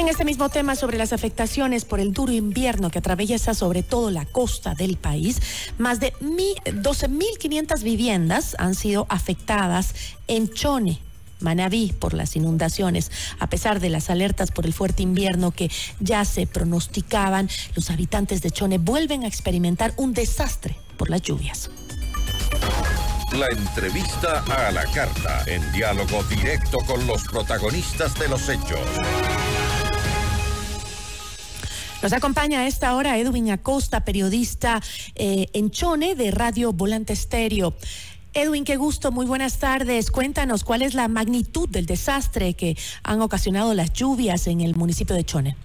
en este mismo tema sobre las afectaciones por el duro invierno que atraviesa sobre todo la costa del país, más de 12.500 viviendas han sido afectadas en Chone, Manabí por las inundaciones. A pesar de las alertas por el fuerte invierno que ya se pronosticaban, los habitantes de Chone vuelven a experimentar un desastre por las lluvias. La entrevista a la carta, en diálogo directo con los protagonistas de los hechos. Nos acompaña a esta hora Edwin Acosta, periodista eh, en Chone de Radio Volante Estéreo. Edwin, qué gusto, muy buenas tardes. Cuéntanos cuál es la magnitud del desastre que han ocasionado las lluvias en el municipio de Chone.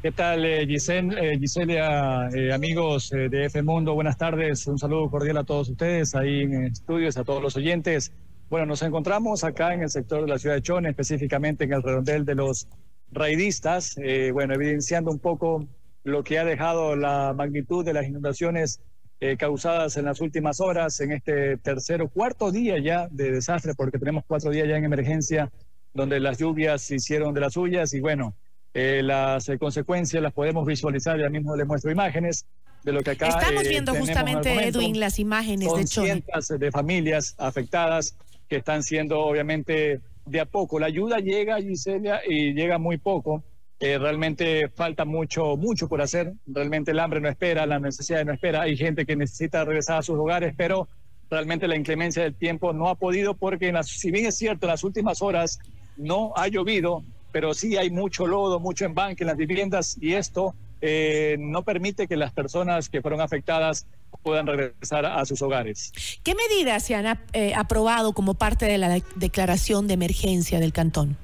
¿Qué tal, eh, eh Giselia, eh, amigos de F Mundo? Buenas tardes. Un saludo cordial a todos ustedes ahí en estudios, a todos los oyentes. Bueno, nos encontramos acá en el sector de la ciudad de Chone, específicamente en el redondel de los raidistas, eh, bueno, evidenciando un poco lo que ha dejado la magnitud de las inundaciones eh, causadas en las últimas horas, en este tercer o cuarto día ya de desastre, porque tenemos cuatro días ya en emergencia, donde las lluvias se hicieron de las suyas y bueno, eh, las consecuencias las podemos visualizar, ya mismo les muestro imágenes de lo que acá Estamos viendo justamente, Edwin, las imágenes de cientos de familias afectadas que están siendo obviamente de a poco. La ayuda llega, Gisela, y llega muy poco. Eh, realmente falta mucho, mucho por hacer. Realmente el hambre no espera, la necesidad no espera. Hay gente que necesita regresar a sus hogares, pero realmente la inclemencia del tiempo no ha podido porque, si bien es cierto, en las últimas horas no ha llovido, pero sí hay mucho lodo, mucho embanque en las viviendas y esto eh, no permite que las personas que fueron afectadas puedan regresar a sus hogares. ¿Qué medidas se han eh, aprobado como parte de la declaración de emergencia del cantón?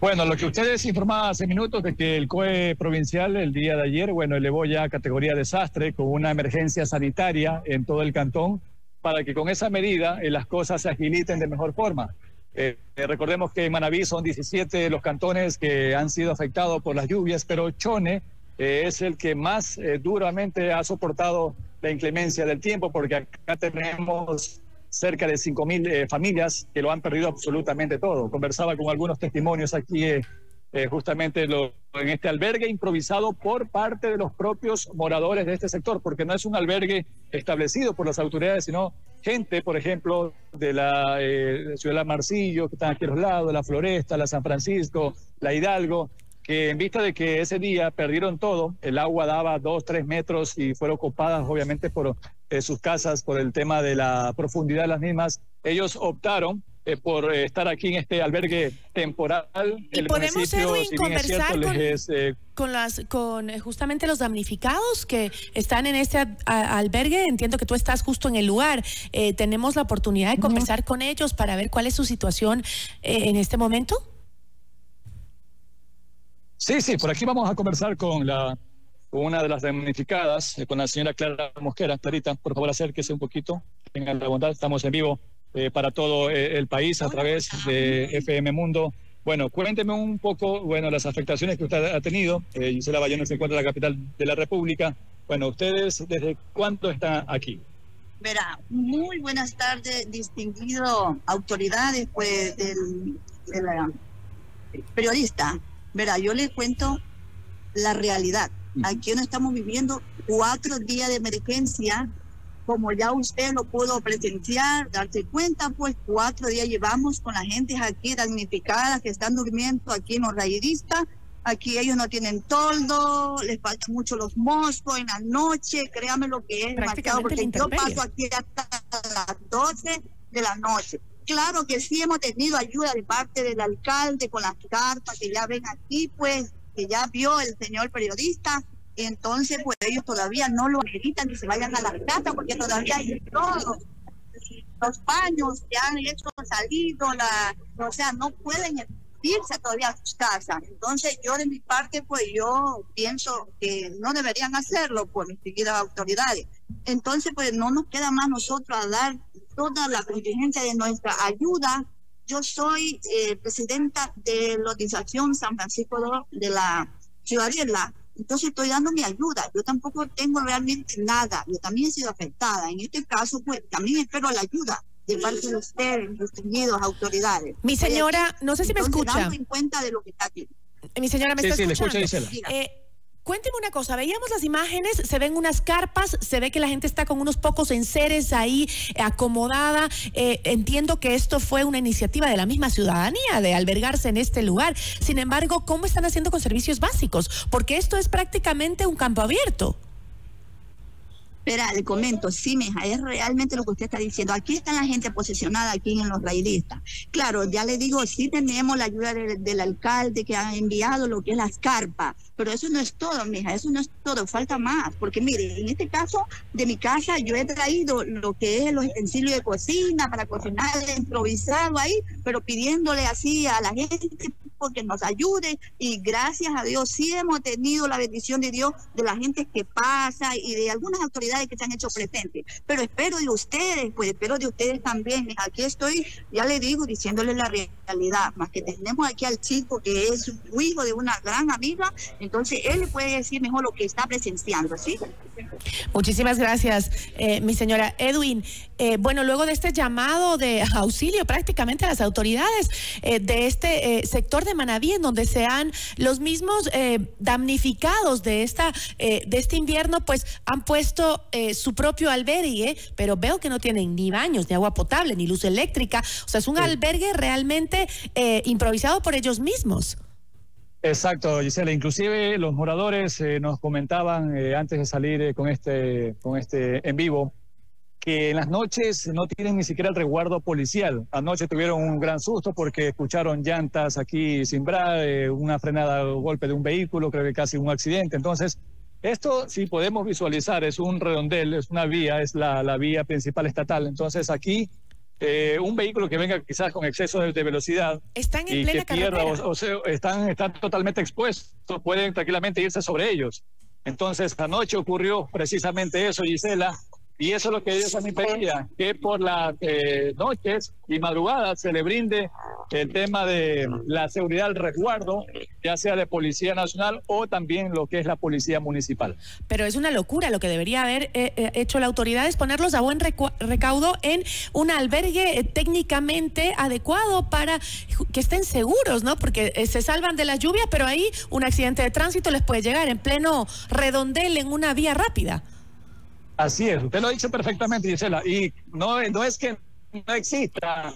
Bueno, lo que ustedes informaban hace minutos de que el COE provincial el día de ayer, bueno, elevó ya a categoría desastre con una emergencia sanitaria en todo el cantón para que con esa medida eh, las cosas se agiliten de mejor forma. Eh, recordemos que en Manaví son 17 los cantones que han sido afectados por las lluvias, pero Chone es el que más duramente ha soportado la inclemencia del tiempo, porque acá tenemos cerca de 5.000 eh, familias que lo han perdido absolutamente todo. Conversaba con algunos testimonios aquí eh, eh, justamente en este albergue improvisado por parte de los propios moradores de este sector, porque no es un albergue establecido por las autoridades, sino gente, por ejemplo, de la ciudad de Marcillo, que están aquí a los lados, la Floresta, la San Francisco, la Hidalgo, que en vista de que ese día perdieron todo, el agua daba dos, tres metros y fueron ocupadas obviamente por eh, sus casas por el tema de la profundidad de las mismas, ellos optaron eh, por eh, estar aquí en este albergue temporal. ¿Y podemos, Edwin, conversar con, las, con justamente los damnificados que están en este albergue? Entiendo que tú estás justo en el lugar. ¿Tenemos la oportunidad de conversar con ellos para ver cuál es su situación en este momento? Sí, sí, por aquí vamos a conversar con la una de las damnificadas, eh, con la señora Clara Mosquera. Clarita, por favor, acérquese un poquito. Tengan la bondad, estamos en vivo eh, para todo eh, el país a través de FM Mundo. Bueno, cuénteme un poco, bueno, las afectaciones que usted ha tenido. Gisela Bayona se encuentra en la capital de la República. Bueno, ¿ustedes desde cuánto están aquí? Verá, muy buenas tardes, distinguido autoridades, pues, del, del periodista Verá, yo les cuento la realidad. Aquí no estamos viviendo cuatro días de emergencia, como ya usted lo pudo presenciar, darse cuenta, pues cuatro días llevamos con la gente aquí damnificada que están durmiendo aquí en los raidistas. Aquí ellos no tienen toldo, les faltan mucho los moscos en la noche, créame lo que es marcado, porque yo paso aquí hasta las 12 de la noche. Claro que sí hemos tenido ayuda de parte del alcalde con las cartas que ya ven aquí, pues, que ya vio el señor periodista. Entonces, pues ellos todavía no lo necesitan que se vayan a la casa porque todavía hay todos los baños que han hecho salido, la, o sea, no pueden irse todavía a sus casas. Entonces, yo de mi parte, pues yo pienso que no deberían hacerlo por mis seguidas autoridades. Entonces, pues no nos queda más nosotros a dar toda la contingencia de nuestra ayuda. Yo soy eh, presidenta de la organización San Francisco de la Ciudadela. Entonces estoy dando mi ayuda. Yo tampoco tengo realmente nada. Yo también he sido afectada. En este caso, pues también espero la ayuda de parte de ustedes, distinguidos autoridades. Mi señora, no sé si me escucha. Dando en cuenta de lo que está aquí. Mi señora, ¿me Sí, está sí, escuchando? Gisela. Eh, Cuénteme una cosa, veíamos las imágenes, se ven unas carpas, se ve que la gente está con unos pocos enseres ahí eh, acomodada. Eh, entiendo que esto fue una iniciativa de la misma ciudadanía de albergarse en este lugar. Sin embargo, ¿cómo están haciendo con servicios básicos? Porque esto es prácticamente un campo abierto. Espera, le comento, sí, mija, es realmente lo que usted está diciendo. Aquí está la gente posicionada aquí en los raidistas. Claro, ya le digo, sí tenemos la ayuda del, del alcalde que ha enviado lo que es las carpas, pero eso no es todo, mija, eso no es todo, falta más. Porque mire, en este caso de mi casa yo he traído lo que es los utensilios de cocina para cocinar improvisado ahí, pero pidiéndole así a la gente porque nos ayude y gracias a Dios sí hemos tenido la bendición de Dios de la gente que pasa y de algunas autoridades que se han hecho presentes. Pero espero de ustedes, pues espero de ustedes también. Aquí estoy, ya le digo, diciéndole la realidad, más que tenemos aquí al chico que es hijo de una gran amiga, entonces él puede decir mejor lo que está presenciando, ¿sí? Muchísimas gracias, eh, mi señora Edwin. Eh, bueno, luego de este llamado de auxilio prácticamente a las autoridades eh, de este eh, sector de Manaví, en donde se han los mismos damnificados de esta eh, de este invierno, pues han puesto su propio albergue, pero veo que no tienen ni baños, ni agua potable, ni luz eléctrica. O sea, es un albergue realmente improvisado por ellos mismos. Exacto, Gisela. Inclusive los moradores eh, nos comentaban eh, antes de salir eh, con este con este en vivo que en las noches no tienen ni siquiera el resguardo policial. Anoche tuvieron un gran susto porque escucharon llantas aquí cimbrar, eh, una frenada golpe de un vehículo, creo que casi un accidente. Entonces, esto si podemos visualizar, es un redondel, es una vía, es la, la vía principal estatal. Entonces aquí eh, un vehículo que venga quizás con exceso de, de velocidad Están en y plena que pierda o, o sea, están, están totalmente expuestos, pueden tranquilamente irse sobre ellos. Entonces, anoche ocurrió precisamente eso, Gisela, y eso es lo que ellos también pedían, que por las eh, noches y madrugadas se le brinde el tema de la seguridad, el resguardo, ya sea de Policía Nacional o también lo que es la Policía Municipal. Pero es una locura. Lo que debería haber eh, eh, hecho la autoridad es ponerlos a buen recaudo en un albergue eh, técnicamente adecuado para que estén seguros, ¿no? Porque eh, se salvan de la lluvia, pero ahí un accidente de tránsito les puede llegar en pleno redondel en una vía rápida. Así es, usted lo ha dicho perfectamente, Gisela. Y no, no es que no exista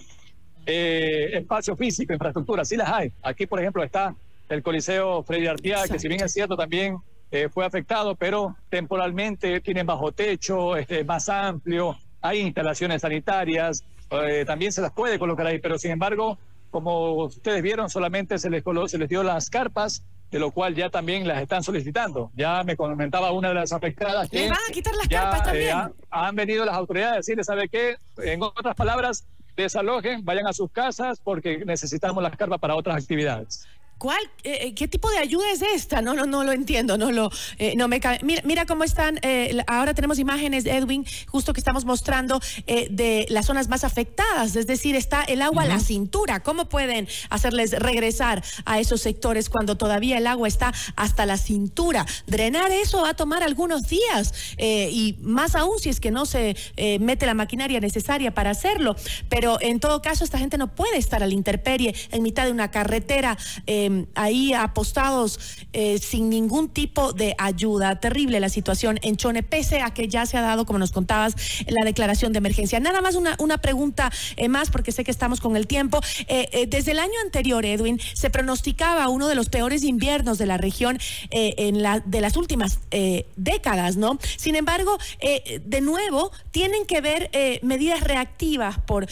eh, espacio físico, infraestructura, sí las hay. Aquí, por ejemplo, está el Coliseo Freddy Artiaga, que si bien es cierto también eh, fue afectado, pero temporalmente tienen bajo techo, este, más amplio, hay instalaciones sanitarias, eh, también se las puede colocar ahí, pero sin embargo, como ustedes vieron, solamente se les, se les dio las carpas, de lo cual ya también las están solicitando. Ya me comentaba una de las afectadas que Les van a quitar las ya, carpas eh, también. han, han venido las autoridades a decirles, ¿sabe qué? En otras palabras, desalojen, vayan a sus casas porque necesitamos las carpas para otras actividades. ¿Cuál, eh, eh, ¿Qué tipo de ayuda es esta? No, no, no lo entiendo, no lo, eh, no me cabe. Mira, mira cómo están. eh, ahora tenemos imágenes, Edwin, justo que estamos mostrando de las zonas más afectadas. Es decir, está el agua a la cintura. ¿Cómo pueden hacerles regresar a esos sectores cuando todavía el agua está hasta la cintura? Drenar eso va a tomar algunos días y más aún si es que no se mete la maquinaria necesaria para hacerlo. Pero en todo caso, esta gente no puede estar a la intemperie en mitad de una carretera. eh, ahí apostados eh, sin ningún tipo de ayuda. Terrible la situación en Chone, pese a que ya se ha dado, como nos contabas, la declaración de emergencia. Nada más una, una pregunta eh, más, porque sé que estamos con el tiempo. Eh, desde el año anterior, Edwin, se pronosticaba uno de los peores inviernos de la región en la, de las últimas décadas, ¿no? Sin embargo, de nuevo, tienen que ver medidas reactivas por...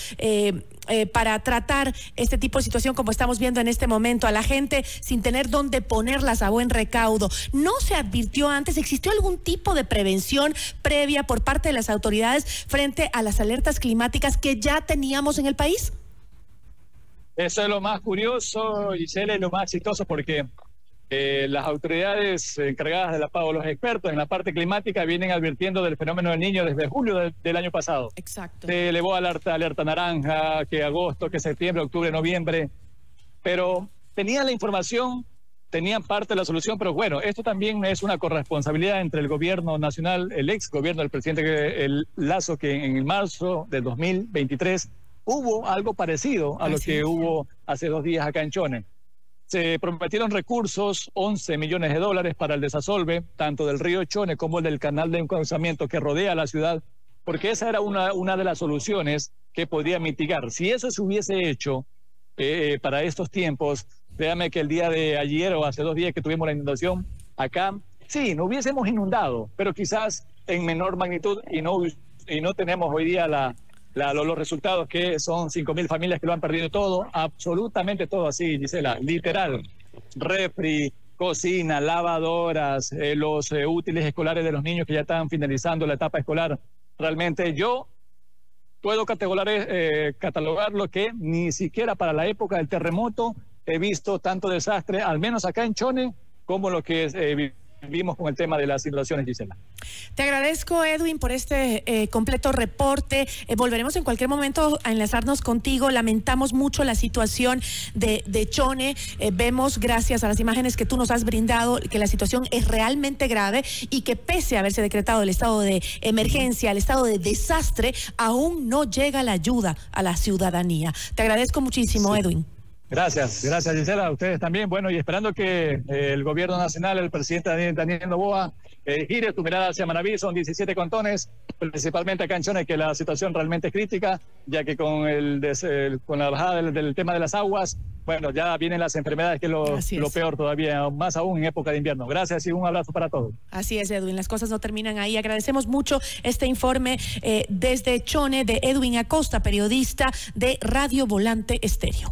eh, para tratar este tipo de situación como estamos viendo en este momento a la gente sin tener dónde ponerlas a buen recaudo. ¿No se advirtió antes? ¿Existió algún tipo de prevención previa por parte de las autoridades frente a las alertas climáticas que ya teníamos en el país? Eso es lo más curioso, Gisela, y lo más chistoso porque eh, las autoridades encargadas de la PAO, los expertos en la parte climática, vienen advirtiendo del fenómeno del niño desde julio del, del año pasado. Exacto. Se elevó alerta, alerta naranja, que agosto, que septiembre, octubre, noviembre, pero tenía la información tenían parte de la solución, pero bueno, esto también es una corresponsabilidad entre el gobierno nacional, el ex gobierno del presidente el Lazo, que en el marzo del 2023 hubo algo parecido a lo que hubo hace dos días acá en Chone. Se prometieron recursos, 11 millones de dólares para el desasolve, tanto del río Chone como el del canal de encauzamiento que rodea la ciudad, porque esa era una, una de las soluciones que podía mitigar. Si eso se hubiese hecho eh, para estos tiempos, Créame que el día de ayer o hace dos días que tuvimos la inundación acá, sí, no hubiésemos inundado, pero quizás en menor magnitud y no, y no tenemos hoy día la, los resultados que son 5.000 familias que lo han perdido todo, absolutamente todo así, Gisela, literal. Refri, cocina, lavadoras, eh, los eh, útiles escolares de los niños que ya están finalizando la etapa escolar. Realmente yo puedo catalogar, eh, catalogar lo que ni siquiera para la época del terremoto he visto tanto desastre, al menos acá en Chone, como lo que eh, vimos con el tema de las inundaciones, Gisela. Te agradezco, Edwin, por este eh, completo reporte. Eh, volveremos en cualquier momento a enlazarnos contigo. Lamentamos mucho la situación de, de Chone. vemos, gracias a las imágenes que tú nos has brindado, que la situación es realmente grave y que pese a haberse decretado el estado de emergencia, el estado de desastre, aún no llega la ayuda a la ciudadanía. Te agradezco muchísimo, Edwin. Gracias, gracias Gisela, a ustedes también. Bueno, y esperando que eh, el gobierno nacional, el presidente Daniel, Daniel Novoa, eh, gire tu mirada hacia Manaví, son 17 contones, principalmente a Canchones, que la situación realmente es crítica, ya que con, el, con la bajada del, tema de las aguas, bueno, ya vienen las enfermedades, que es lo, peor todavía, más aún en época de invierno. Gracias y un abrazo para todos. Así es, Edwin, las cosas no terminan ahí. Agradecemos mucho este informe eh, desde Chone de Edwin Acosta, periodista de Radio Volante Estéreo.